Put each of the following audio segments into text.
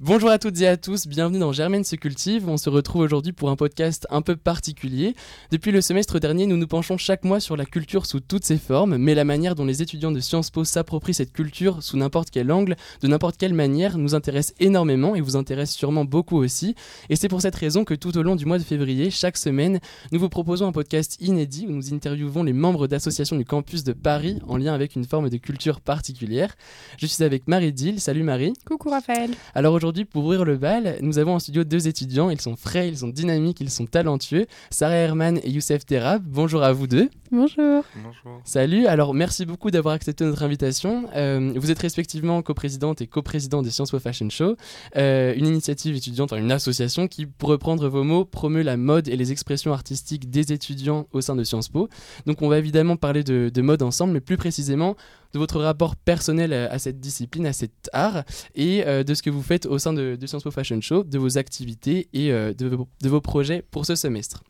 Bonjour à toutes et à tous, bienvenue dans Germaine se cultive. On se retrouve aujourd'hui pour un podcast un peu particulier. Depuis le semestre dernier, nous nous penchons chaque mois sur la culture sous toutes ses formes, mais la manière dont les étudiants de Sciences Po s'approprient cette culture sous n'importe quel angle, de n'importe quelle manière, nous intéresse énormément et vous intéresse sûrement beaucoup aussi. Et c'est pour cette raison que tout au long du mois de février, chaque semaine, nous vous proposons un podcast inédit où nous interviewons les membres d'associations du campus de Paris en lien avec une forme de culture particulière. Je suis avec Marie Dill. Salut Marie. Coucou Raphaël. Alors aujourd'hui, aujourd'hui, pour ouvrir le bal, nous avons en studio deux étudiants. Ils sont frais, ils sont dynamiques, ils sont talentueux. Sarah Herman et Youssef Terab. Bonjour à vous deux. Bonjour. Bonjour. Salut. Alors, merci beaucoup d'avoir accepté notre invitation. Euh, vous êtes respectivement coprésidente et coprésident des Sciences Po Fashion Show, euh, une initiative étudiante, une association qui, pour reprendre vos mots, promeut la mode et les expressions artistiques des étudiants au sein de Sciences Po. Donc, on va évidemment parler de, de mode ensemble, mais plus précisément de votre rapport personnel à cette discipline, à cet art, et euh, de ce que vous faites au sein de, Sciences Po Fashion Show, de vos activités et euh, de vos projets pour ce semestre.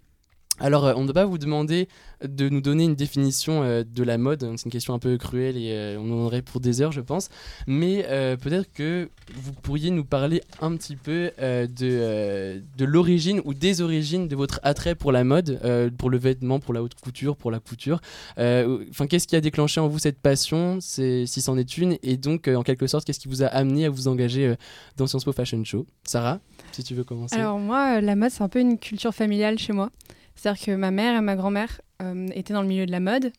Alors, euh, on ne doit pas vous demander de nous donner une définition euh, de la mode. C'est une question un peu cruelle et euh, on en aurait pour des heures, je pense. Mais peut-être que vous pourriez nous parler un petit peu de, de l'origine ou des origines de votre attrait pour la mode, pour le vêtement, pour la haute couture, pour la couture. Enfin, qu'est-ce qui a déclenché en vous cette passion, si c'en est une, et donc, en quelque sorte, qu'est-ce qui vous a amené à vous engager dans Sciences Po Fashion Show? Sarah, si tu veux commencer. Alors, moi, la mode, c'est un peu une culture familiale chez moi. C'est-à-dire que ma mère et ma grand-mère euh, étaient dans le milieu de la mode.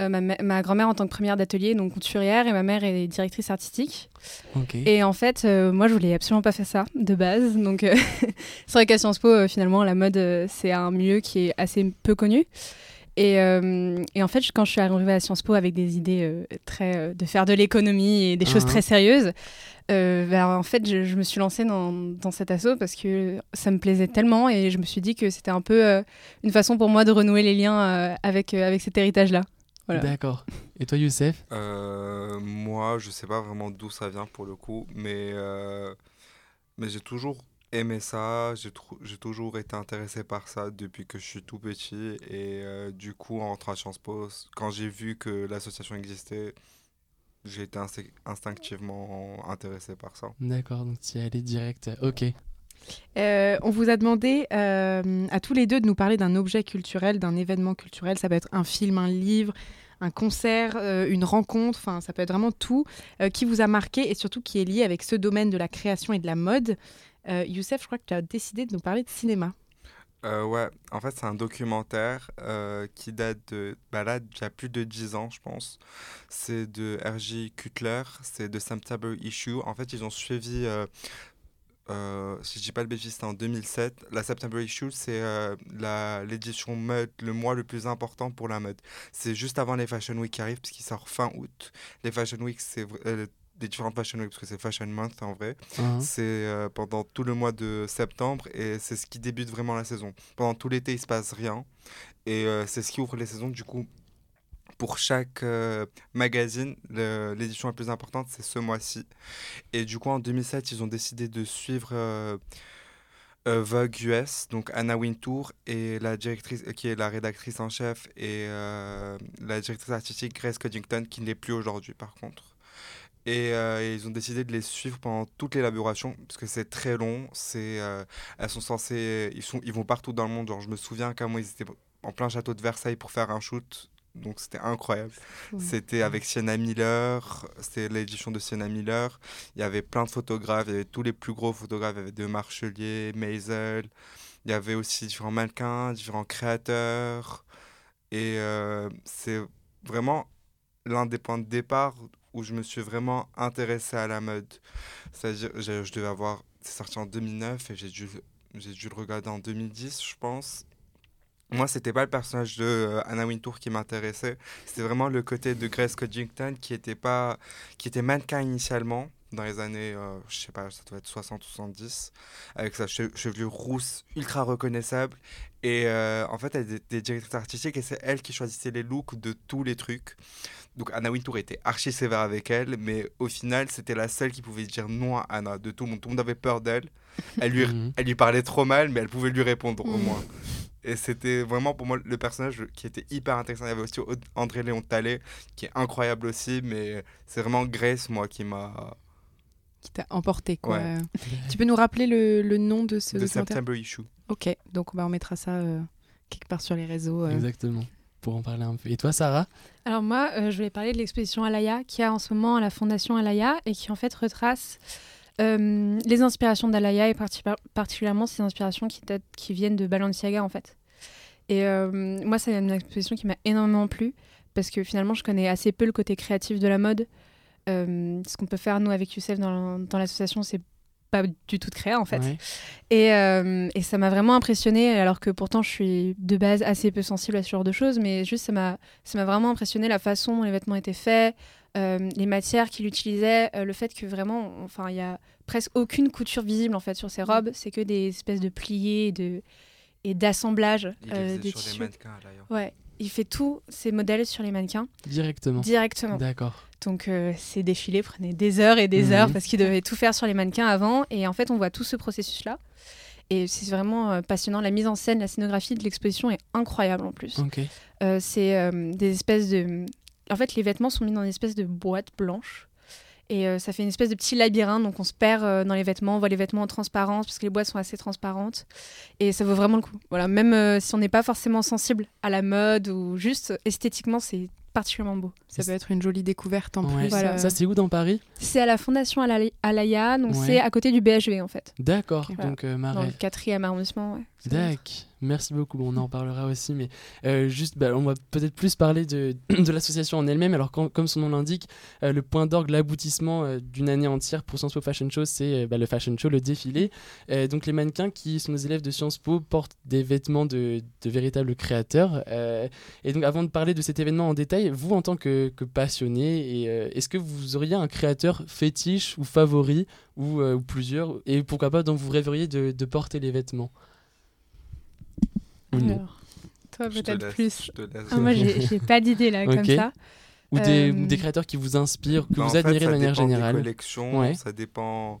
Euh, ma, grand-mère en tant que première d'atelier, donc couturière, et ma mère est directrice artistique. Et en fait, euh, moi, je voulais absolument pas faire ça de base. Donc, c'est vrai qu'à Sciences Po, finalement, la mode, c'est un milieu qui est assez peu connu. Et, et, en fait, quand je suis arrivée à Sciences Po avec des idées très de faire de l'économie et des choses ah. très sérieuses, euh, bah, en fait, je, me suis lancée dans, dans, cet assaut parce que ça me plaisait tellement et je me suis dit que c'était un peu euh, une façon pour moi de renouer les liens euh, avec, avec cet héritage-là. D'accord. Et toi, Youssef? Moi, je sais pas vraiment d'où ça vient pour le coup, mais, mais j'ai toujours aimé ça, j'ai toujours été intéressé par ça depuis que je suis tout petit. Et du coup, en rentrant à Sciences Po, quand j'ai vu que l'association existait, j'ai été instinctivement intéressé par ça. D'accord, donc tu y es allé direct. Ok. Euh, on vous a demandé euh, à tous les deux de nous parler d'un objet culturel, d'un événement culturel. Ça peut être un film, un livre, un concert, euh, une rencontre, enfin ça peut être vraiment tout qui vous a marqué et surtout qui est lié avec ce domaine de la création et de la mode. Youssef, je crois que tu as décidé de nous parler de cinéma. Euh, ouais, en fait, c'est un documentaire euh, qui date de. Bah là, il plus de 10 ans, je pense. C'est de R.J. Cutler, c'est de September Issue. En fait, ils ont suivi. Euh, si je dis pas le bêtise, c'était en 2007. La September Issue, c'est l'édition mode, le mois le plus important pour la mode. C'est juste avant les Fashion Week qui arrivent, puisqu'il sort fin août. Les Fashion Week, c'est des différentes Fashion Week, parce que c'est Fashion Month en vrai. Uh-huh. C'est euh, pendant tout le mois de septembre et c'est ce qui débute vraiment la saison. Pendant tout l'été, il se passe rien. Et euh, c'est ce qui ouvre les saisons. Du coup, pour chaque euh, magazine, l'édition la plus importante, c'est ce mois-ci. Et du coup, en 2007, ils ont décidé de suivre Vogue US, donc Anna Wintour, et la directrice, qui est la rédactrice en chef, et la directrice artistique Grace Coddington, qui n'est plus aujourd'hui par contre. Euh, et, ils ont décidé de les suivre pendant toute l'élaboration parce que c'est très long. C'est, euh, elles sont censées, ils sont, ils vont partout dans le monde. Genre, je me souviens qu'à moi ils étaient en plein château de Versailles pour faire un shoot. Donc c'était incroyable. C'était avec Sienna Miller, c'était l'édition de Sienna Miller. Il y avait plein de photographes, il y avait tous les plus gros photographes, il y avait De Marchelier, Maisel. Il y avait aussi différents mannequins, différents créateurs. Et euh, c'est vraiment l'un des points de départ où je me suis vraiment intéressé à la mode. C'est-à-dire, je, je devais avoir. C'est sorti en 2009 et j'ai dû, j'ai dû le regarder en 2010, je pense. Moi, c'était pas le personnage de euh, Anna Wintour qui m'intéressait. C'était vraiment le côté de Grace Coddington qui était pas, qui était mannequin initialement dans les années, euh, je sais pas, ça doit être 60 ou 70, avec sa chevelure rousse ultra reconnaissable. Et euh, en fait, elle était directrice artistique et c'est elle qui choisissait les looks de tous les trucs. Donc Anna Wintour était archi sévère avec elle, mais au final, c'était la seule qui pouvait dire non à Anna de tout le monde. Tout le monde avait peur d'elle. Elle lui, mhm. elle lui parlait trop mal, mais elle pouvait lui répondre au moins. Et c'était vraiment pour moi le personnage qui était hyper intéressant. Il y avait aussi André Léon Tallet, qui est incroyable aussi, mais c'est vraiment Grace, moi, qui m'a qui t'a emporté. Quoi. Ouais. Tu peux nous rappeler le, le nom de ce The documentaire? September Issue. Ok, donc bah, on mettra ça euh, quelque part sur les réseaux. euh. Exactement. Pour en parler un peu. Et toi, Sarah Alors moi, euh, je voulais parler de l'exposition Alaya qui a en ce moment à la Fondation Alaya et qui en fait retrace euh, les inspirations d'Alaya et parti- particulièrement ces inspirations qui, qui viennent de Balenciaga en fait. Et euh, moi, c'est une exposition qui m'a énormément plu parce que finalement, je connais assez peu le côté créatif de la mode. Euh, ce qu'on peut faire nous avec Youssef dans, dans l'association, c'est pas du tout de créa en fait. Ouais. Et, euh, et ça m'a vraiment impressionnée, alors que pourtant je suis de base assez peu sensible à ce genre de choses, mais juste ça m'a ça m'a vraiment impressionné la façon dont les vêtements étaient faits, euh, les matières qu'il utilisait, euh, le fait que vraiment, enfin, il y a presque aucune couture visible en fait sur ces robes, c'est que des espèces de pliés et de et d'assemblage euh, des sur tissus. les mannequins d'ailleurs. Ouais, il fait tous ses modèles sur les mannequins Directement. directement. D'accord. Donc euh, ces défilés prenaient des heures et des Mhm. heures parce qu'il devait tout faire sur les mannequins avant. Et en fait, on voit tout ce processus-là. Et c'est vraiment euh, passionnant. La mise en scène, la scénographie de l'exposition est incroyable en plus. Ok. Euh, c'est des espèces de... En fait, les vêtements sont mis dans une espèce de boîte blanche. Et euh, ça fait une espèce de petit labyrinthe, donc on se perd euh, dans les vêtements, on voit les vêtements en transparence, parce que les boîtes sont assez transparentes. Et ça vaut vraiment le coup. Voilà, même euh, si on n'est pas forcément sensible à la mode ou juste esthétiquement, c'est particulièrement beau. Ça peut être une jolie découverte en Ouais. plus. Voilà. Ça, c'est où dans Paris? C'est à la Fondation Alaya- donc Ouais. c'est à côté du BHV en fait, D'accord. Donc, euh, dans Marais. le quatrième arrondissement. Ouais. Ça doit être. Dac, merci beaucoup. On en parlera aussi, mais euh, juste, bah, on va peut-être plus parler de, l'association en elle-même. Alors, comme son nom l'indique, euh, le point d'orgue, l'aboutissement euh, d'une année entière pour Sciences Po Fashion Show, c'est bah, le fashion show, le défilé. Donc, les mannequins qui sont des élèves de Sciences Po portent des vêtements de, véritables créateurs. Et donc, avant de parler de cet événement en détail, vous, en tant que, passionné, est-ce que vous auriez un créateur fétiche ou favori ou, plusieurs Et pourquoi pas, dont vous rêveriez de, porter les vêtements? Non Alors, toi peut-être plus. Ah, moi, j'ai pas d'idée là comme ça. ou des, Euh, ou des créateurs qui vous inspirent, que Bah, vous fait, admirez de ça manière dépend des générale. collections, Ouais. ça dépend.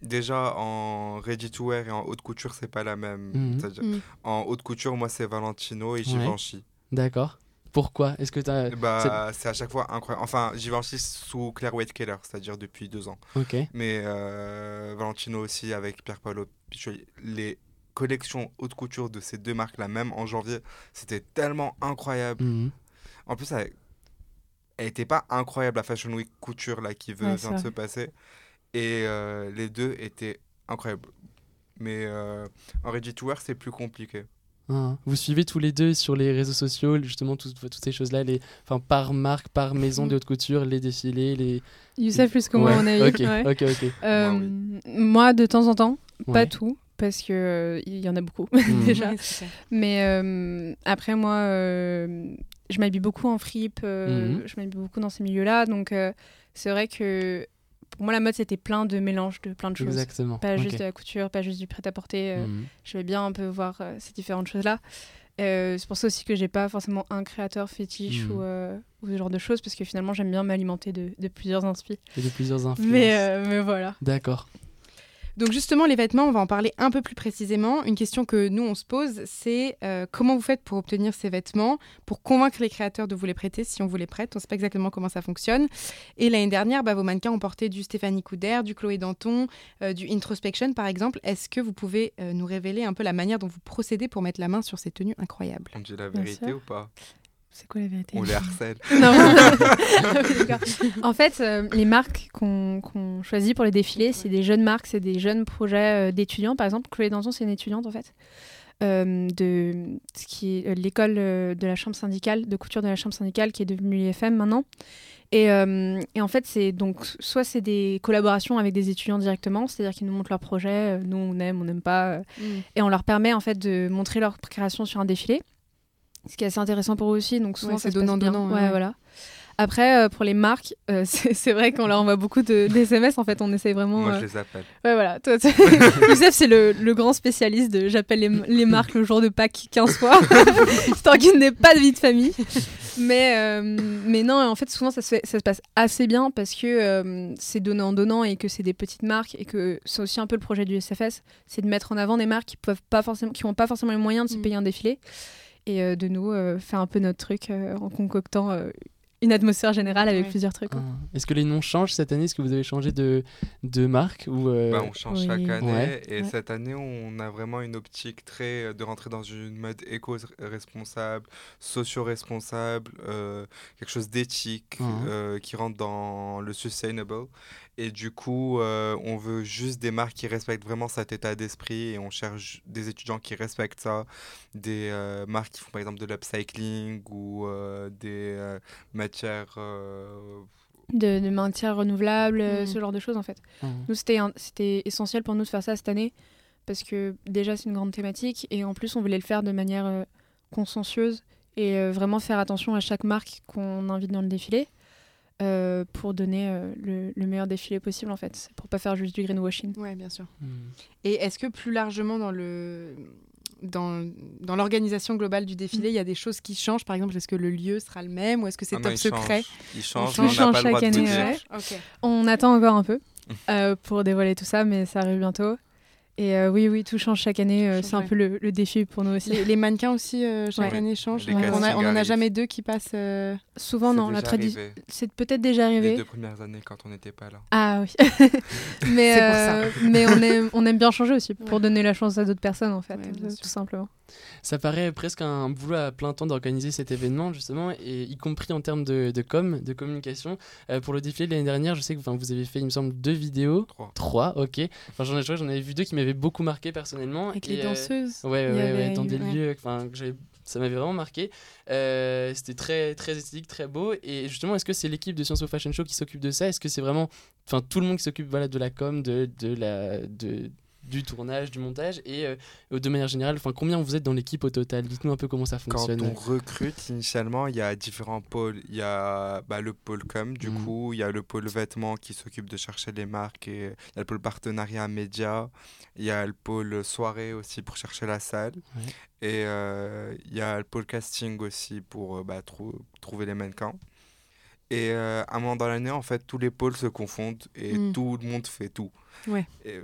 Déjà en ready to wear et en haute couture, c'est pas la même. Mhm. Mm. En haute couture, moi, c'est Valentino et Ouais. Givenchy. D'accord. Pourquoi? Est-ce que tu as. Bah, c'est à chaque fois incroyable. Enfin, Givenchy sous Claire White Keller, c'est-à-dire depuis deux ans. Ok. Mais euh, Valentino aussi avec Pierre Paolo Piccioli. Les collections haute couture de ces deux marques-là, même en janvier, c'était tellement incroyable. Mhm. En plus, elle, elle était pas incroyable la Fashion Week couture là qui Ouais, vient de se passer. Et euh, les deux étaient incroyables. Mais euh, en ready to wear, c'est plus compliqué. Ah, Vous suivez tous les deux sur les réseaux sociaux, justement, tout- toutes ces choses-là, les... enfin, par marque, par maison de haute couture, les défilés, les. Youssef plus que moi, ouais. ok, ok. Euh, Moi, Moi, de temps en temps, pas Ouais. tout, parce que euh, il y en a beaucoup Mhm. déjà. Mais euh, après, moi, euh, je m'habille beaucoup en fripe, euh, Mhm. je m'habille beaucoup dans ces milieux-là. Donc, euh, c'est vrai que pour moi, la mode, c'était plein de mélanges de plein de choses. Exactement. Pas juste de la couture, pas juste du prêt-à-porter. euh, Mhm. Je vais bien un peu voir euh, ces différentes choses-là. Euh, c'est pour ça aussi que j'ai pas forcément un créateur fétiche Mhm. ou, euh, ou ce genre de choses, parce que finalement, j'aime bien m'alimenter de, de plusieurs inspi. Et de plusieurs influences. Mais, euh, mais voilà. D'accord. Donc justement, les vêtements, on va en parler un peu plus précisément. Une question que nous, on se pose, c'est euh, comment vous faites pour obtenir ces vêtements, pour convaincre les créateurs de vous les prêter si on vous les prête? On ne sait pas exactement comment ça fonctionne. Et l'année dernière, bah, vos mannequins ont porté du Stéphanie Couder, du Chloé Danton, euh, du Introspection par exemple. Est-ce que vous pouvez euh, nous révéler un peu la manière dont vous procédez pour mettre la main sur ces tenues incroyables? On dit la vérité ou pas? C'est quoi la vérité On les harcèle. Non. En fait, euh, les marques qu'on choisit pour les défilés, c'est des jeunes marques, c'est des jeunes projets euh, d'étudiants. Par exemple, Chloé Danton, c'est une étudiante en fait. euh, de ce qui est euh, l'école euh, de la chambre syndicale, de couture de la chambre syndicale qui est devenue l'IFM maintenant. Et, euh, et en fait, c'est donc soit c'est des collaborations avec des étudiants directement, c'est-à-dire qu'ils nous montrent leurs projets, nous on aime, on n'aime pas, euh, et on leur permet en fait de montrer leur création sur un défilé. Ce qui est assez intéressant pour eux aussi. Donc souvent Ouais, c'est se passe bien. donnant-donnant, Ouais, ouais. voilà. Après, euh, pour les marques, euh, c'est vrai qu'on leur envoie beaucoup de d'SMS. En fait, on essaye vraiment. Moi, euh, je les appelle. Ouais, voilà. Toi, toi- Youssef, c'est le, le grand spécialiste de j'appelle les, les marques le jour de Pâques 15 fois, histoire qu'il n'ait pas de vie de famille. Mais, euh, mais non, en fait, souvent, ça se, fait, ça se passe assez bien parce que euh, c'est donnant-donnant et que c'est des petites marques et que c'est aussi un peu le projet du SFS, c'est de mettre en avant des marques qui peuvent pas forcément, qui n'ont pas forcément les moyens de se Mm. payer un défilé et euh, de nous euh, faire un peu notre truc euh, en concoctant euh, une atmosphère générale avec Ouais. plusieurs trucs. Ah. Est-ce que les noms changent cette année? Est-ce que vous avez changé de, de marque ou euh, Bah, on change oui. chaque année Ouais. et Ouais. cette année on a vraiment une optique très de rentrer dans une mode éco-responsable, socio-responsable, euh, quelque chose d'éthique euh, qui rentre dans le sustainable. Et du coup, euh, on veut juste des marques qui respectent vraiment cet état d'esprit et on cherche des étudiants qui respectent ça, des euh, marques qui font par exemple de l'upcycling ou euh, des euh, matières euh, De, de matières renouvelables, ce genre de choses en fait. ah. Nous, c'était essentiel pour nous de faire ça cette année parce que déjà, c'est une grande thématique et en plus, on voulait le faire de manière euh, consciencieuse et euh, vraiment faire attention à chaque marque qu'on invite dans le défilé euh, pour donner euh, le, le meilleur défilé possible en fait, pour pas faire juste du greenwashing. Ouais, bien sûr. Hmm. Et est-ce que plus largement dans le dans, dans l'organisation globale du défilé, il y a des choses qui changent? Par exemple, est-ce que le lieu sera le même ou est-ce que c'est Ah top il secret? change. Il change, on n'a change pas le droit chaque année, ouais. On attend encore un peu euh, pour dévoiler tout ça, mais ça arrive bientôt. Et euh, oui, oui, tout change chaque année. euh, c'est un change, peu le, le défi pour nous aussi. Les, les mannequins aussi, euh, chaque Ouais. année, changent. On, a- castings on en a jamais deux qui passent. Euh, Souvent, non. La tradition, c'est peut-être déjà Les arrivé. deux premières années quand on n'était pas là. Ah oui. mais C'est pour ça. euh, mais on aime, on aime bien changer aussi pour Ouais. donner la chance à d'autres personnes en fait, Ouais, bien euh, sûr. tout simplement. Ça paraît presque un boulot à plein temps d'organiser cet événement, justement, et y compris en termes de, de com, de communication. Euh, pour le défilé de l'année dernière, je sais que vous avez fait, il me semble, deux vidéos. Trois. Trois, ok. Enfin, j'en ai, j'en avais vu deux qui m'avaient beaucoup marqué personnellement. avec et, les euh, danseuses. Ouais, ouais, ouais, avait dans des ouais. lieux, enfin, que j'avais- ça m'avait vraiment marqué. Euh, C'était très, très esthétique, très beau. Et justement, est-ce que c'est l'équipe de Sciences Po Fashion Show qui s'occupe de ça? Est-ce que c'est vraiment, enfin, tout le monde qui s'occupe, voilà, de la com, de, de la, de, du tournage, du montage et euh, de manière générale, enfin, combien vous êtes dans l'équipe au total? Dites-nous un peu comment ça Quand fonctionne. on recrute, initialement, il y a différents pôles. Il y a bah, le pôle com, du Mhm. coup, il y a le pôle vêtements qui s'occupe de chercher les marques, et il y a le pôle partenariat média, il y a le pôle soirée aussi pour chercher la salle, Ouais. et euh, il y a le pôle casting aussi pour euh, bah, trou- trouver les mannequins. Et euh, à un moment dans l'année, en fait, tous les pôles se confondent et Mm. tout le monde fait tout. Ouais. Et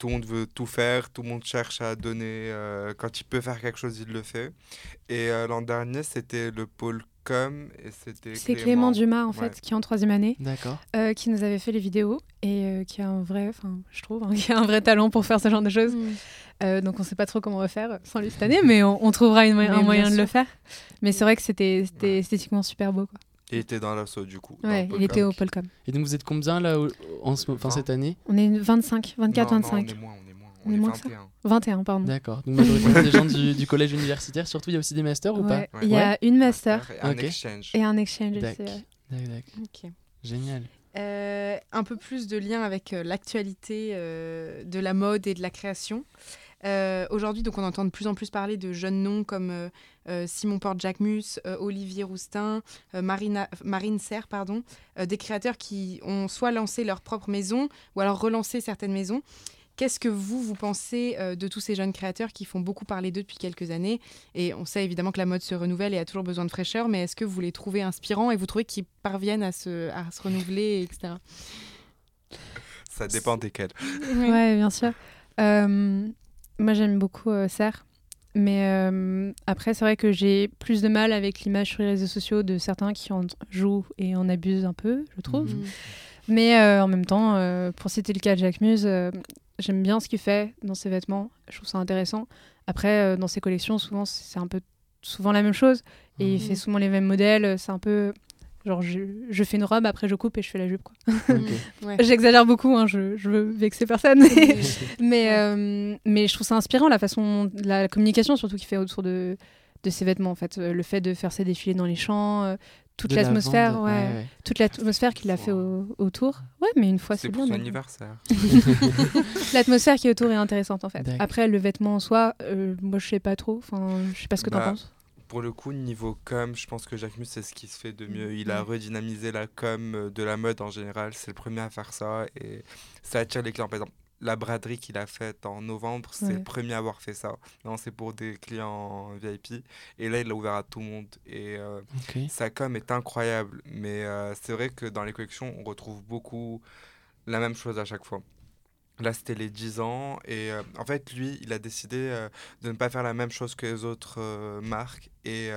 tout le monde veut tout faire, tout le monde cherche à donner. euh, quand il peut faire quelque chose, il le fait. Et euh, l'an dernier, c'était le pôle com et c'était C'est Clément Dumas en Ouais. fait qui est en troisième année, D'accord. euh, qui nous avait fait les vidéos et euh, qui a un vrai, enfin je trouve, hein, qui a un vrai talent pour faire ce genre de choses. Mm. Euh, donc on sait pas trop comment on va faire sans lui cette année, mais on, on trouvera une mo- Mais un moyen de le faire. Mais c'est vrai que c'était c'était Ouais. esthétiquement super beau. Quoi. Il était dans l'assaut, du coup. Ouais, il était au Polcom. Et donc vous êtes combien là en ce, enfin, cette année On est 25, 24, Non, non, 25. on est moins, on est moins. On On, est est moins que ça 21. 21, pardon. D'accord. Donc majoritairement des gens du, du collège universitaire, surtout il y a aussi des masters ou Ouais, pas Il y a une master Et un exchange. et un exchange aussi. ouais. pas Dac, dac. Ok. Génial. Euh, un peu plus de lien avec euh, l'actualité euh, de la mode et de la création. Euh, Aujourd'hui, donc, on entend de plus en plus parler de jeunes noms comme euh, euh, Simon Porte-Jacquemus, euh, Olivier Roustin, euh, Marina, Marine Serre, pardon, euh, des créateurs qui ont soit lancé leur propre maison ou alors relancé certaines maisons. Qu'est-ce que vous, vous pensez euh, de tous ces jeunes créateurs qui font beaucoup parler d'eux depuis quelques années? Et on sait évidemment que la mode se renouvelle et a toujours besoin de fraîcheur, mais est-ce que vous les trouvez inspirants et vous trouvez qu'ils parviennent à se, à se renouveler, etc. Ça dépend desquels. Ouais, bien sûr. Euh, moi, j'aime beaucoup euh, Serre. Mais euh, après, c'est vrai que j'ai plus de mal avec l'image sur les réseaux sociaux de certains qui en jouent et en abusent un peu, je trouve. Mhm. Mais euh, en même temps, euh, pour citer le cas de Jacques Muse, j'aime bien ce qu'il fait dans ses vêtements. Je trouve ça intéressant. Après, dans ses collections, souvent, c'est un peu souvent la même chose. Et il Mhm. fait souvent les mêmes modèles. C'est un peu. Genre, je, je fais une robe, après je coupe et je fais la jupe. Quoi. Ouais. J'exagère beaucoup, hein, je, je veux vexer personne. Mais, euh, mais je trouve ça inspirant, la façon, la, communication surtout qu'il fait autour de, de ses vêtements. En fait. Euh, Le fait de faire ses défilés dans les champs, euh, toute la l'atmosphère, ouais, ouais. toute l'atmosphère qu'il a fait au- autour. Ouais, mais une fois, C'est c'est bien. son donc. anniversaire. L'atmosphère qui est autour est intéressante en fait. Après, le vêtement en soi, euh, moi je sais pas trop. Enfin, je sais pas ce que t'en Bah, penses. Pour le coup, niveau com, je pense que Jacques Mus, c'est ce qui se fait de mieux. Il a redynamisé la com euh, de la mode en général. C'est le premier à faire ça et ça attire les clients. Par exemple, la braderie qu'il a faite en novembre, c'est Ouais. le premier à avoir fait ça. Non, c'est pour des clients VIP. Et là, il l'a ouvert à tout le monde. Et euh, sa com est incroyable. Mais euh, c'est vrai que dans les collections, on retrouve beaucoup la même chose à chaque fois. Là, c'était les 10 ans. Et euh, en fait, lui, il a décidé euh, de ne pas faire la même chose que les autres euh, marques. Et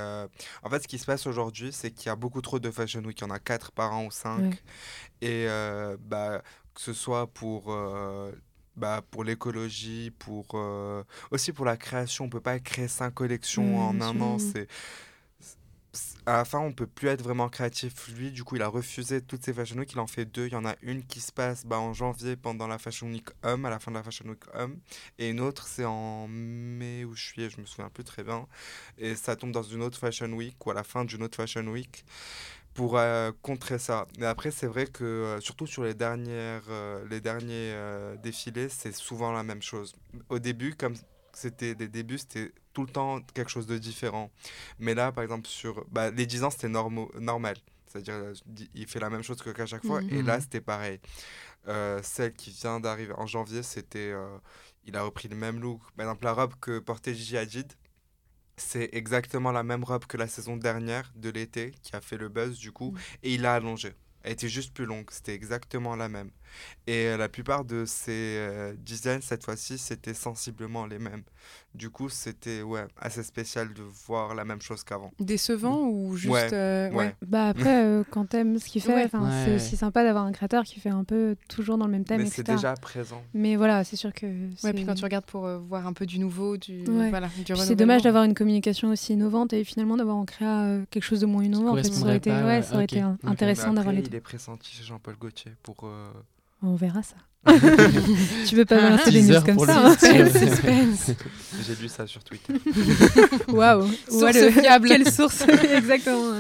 en fait, ce qui se passe aujourd'hui, c'est qu'il y a beaucoup trop de Fashion Week. Il y en a 4 par an ou 5. Ouais. Et bah, que ce soit pour, bah, pour l'écologie, pour, aussi pour la création. On peut pas créer 5 collections Ouais, en un an. C'est- à la fin, on peut plus être vraiment créatif. Lui, du coup, il a refusé toutes ces Fashion Week. Il en fait deux. Il y en a une qui se passe bah, en janvier pendant la Fashion Week Homme, à la fin de la Fashion Week Homme. Et une autre, c'est en mai ou juillet, je me souviens plus très bien. Et ça tombe dans une autre Fashion Week ou à la fin d'une autre Fashion Week pour euh, contrer ça. Mais après, c'est vrai que, euh, surtout sur les, dernières, euh, les derniers défilés, c'est souvent la même chose. Au début, comme c'était des débuts, c'était tout le temps quelque chose de différent. Mais là, par exemple, sur bah, les 10 ans, c'était normal. C'est-à-dire, euh, il fait la même chose qu'à chaque fois. Et là, Mhm. c'était pareil. Euh, celle qui vient d'arriver en janvier, c'était. euh, il a repris le même look. Par exemple, la robe que portait Gigi Hadid, c'est exactement la même robe que la saison dernière de l'été, qui a fait le buzz du coup. Et il l'a allongée. Elle était juste plus longue. C'était exactement la même. Et euh, la plupart de ces euh, designs, cette fois-ci, c'était sensiblement les mêmes. Du coup, c'était ouais, assez spécial de voir la même chose qu'avant. Décevant ou juste. Ouais, euh, ouais. Bah après, euh, quand t'aimes ce qu'il fait, Ouais. enfin, Ouais. c'est aussi sympa d'avoir un créateur qui fait un peu toujours dans le même thème, Mais c'est déjà présent. Mais voilà, c'est sûr que Ouais, puis quand tu regardes pour euh, voir un peu du nouveau, du. Ouais. Voilà, du c'est dommage d'avoir une communication aussi innovante et finalement d'avoir en créa euh, quelque chose de moins innovant. En fait, ça aurait été, pas, ça aurait été intéressant d'avoir les deux. il est pressenti chez Jean-Paul Gaultier pour. On verra ça. tu peux pas Ah, balancer des teaser news comme ça. hein. J'ai lu ça sur Twitter. Waouh. Quelle source Exactement.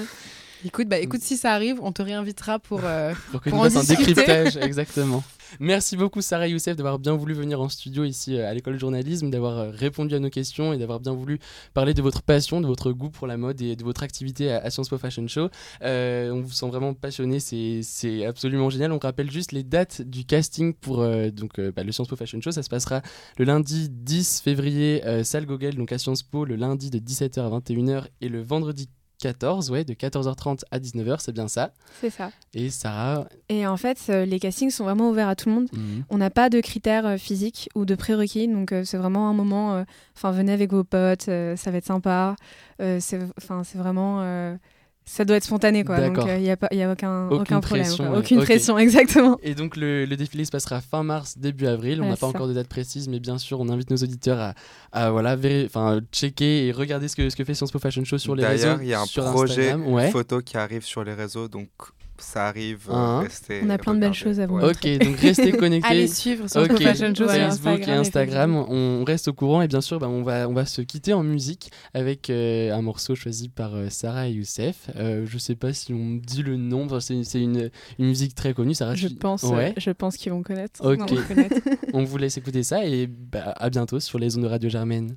Écoute, bah, écoute, si ça arrive, on te réinvitera pour. euh, Pour que Pour nous en un décryptage, exactement. Merci beaucoup Sarah Youssef d'avoir bien voulu venir en studio ici euh, à l'école de journalisme, d'avoir euh, répondu à nos questions et d'avoir bien voulu parler de votre passion, de votre goût pour la mode et de votre activité à, Sciences Po Fashion Show. Euh, on vous sent vraiment passionné, c'est c'est absolument génial. On rappelle juste les dates du casting pour euh, donc, euh, bah, le Sciences Po Fashion Show. Ça se passera le lundi 10 février, salle Gogel, donc à Sciences Po, le lundi de 17h à 21h et le vendredi 14, ouais, de 14h30 à 19h, c'est bien ça. C'est ça. Et Sarah, Et en fait, euh, les castings sont vraiment ouverts à tout le monde. mhm. On n'a pas de critères euh, physiques ou de prérequis, donc euh, c'est vraiment un moment. Enfin, venez avec vos potes, ça va être sympa. C'est, enfin, c'est vraiment. Euh, ça doit être spontané, quoi. Donc il n'y a, pas- y a aucun, Aucune aucun problème. pression, ouais. Aucune pression, exactement. Et donc le, le défilé se passera fin mars, début avril. on n'a pas ça. encore de date précise, mais bien sûr, on invite nos auditeurs à, à, voilà, enfin, checker et regarder ce que, ce que fait Sciences Po Fashion Show sur les réseaux. D'ailleurs, il y a un projet. Ouais. photo qui arrive sur les réseaux, donc ça arrive. euh, Hein. restez, On a plein de belles choses à vous Ouais. Ok, donc restez connectés. Allez suivre sur Ok, Fashion Show sur Voilà. Facebook Instagram. et Instagram, on reste au courant et bien sûr bah, on, va, on va se quitter en musique avec euh, un morceau choisi par euh, Sarah et Youssef. Euh, je sais pas si on dit le nom, enfin, c'est c'est une, une musique très connue. Sarah, Je tu- pense, Ouais. je pense qu'ils vont connaître. Ok. On va connaître. On vous laisse écouter ça et bah, à bientôt sur les ondes de Radio Germaine.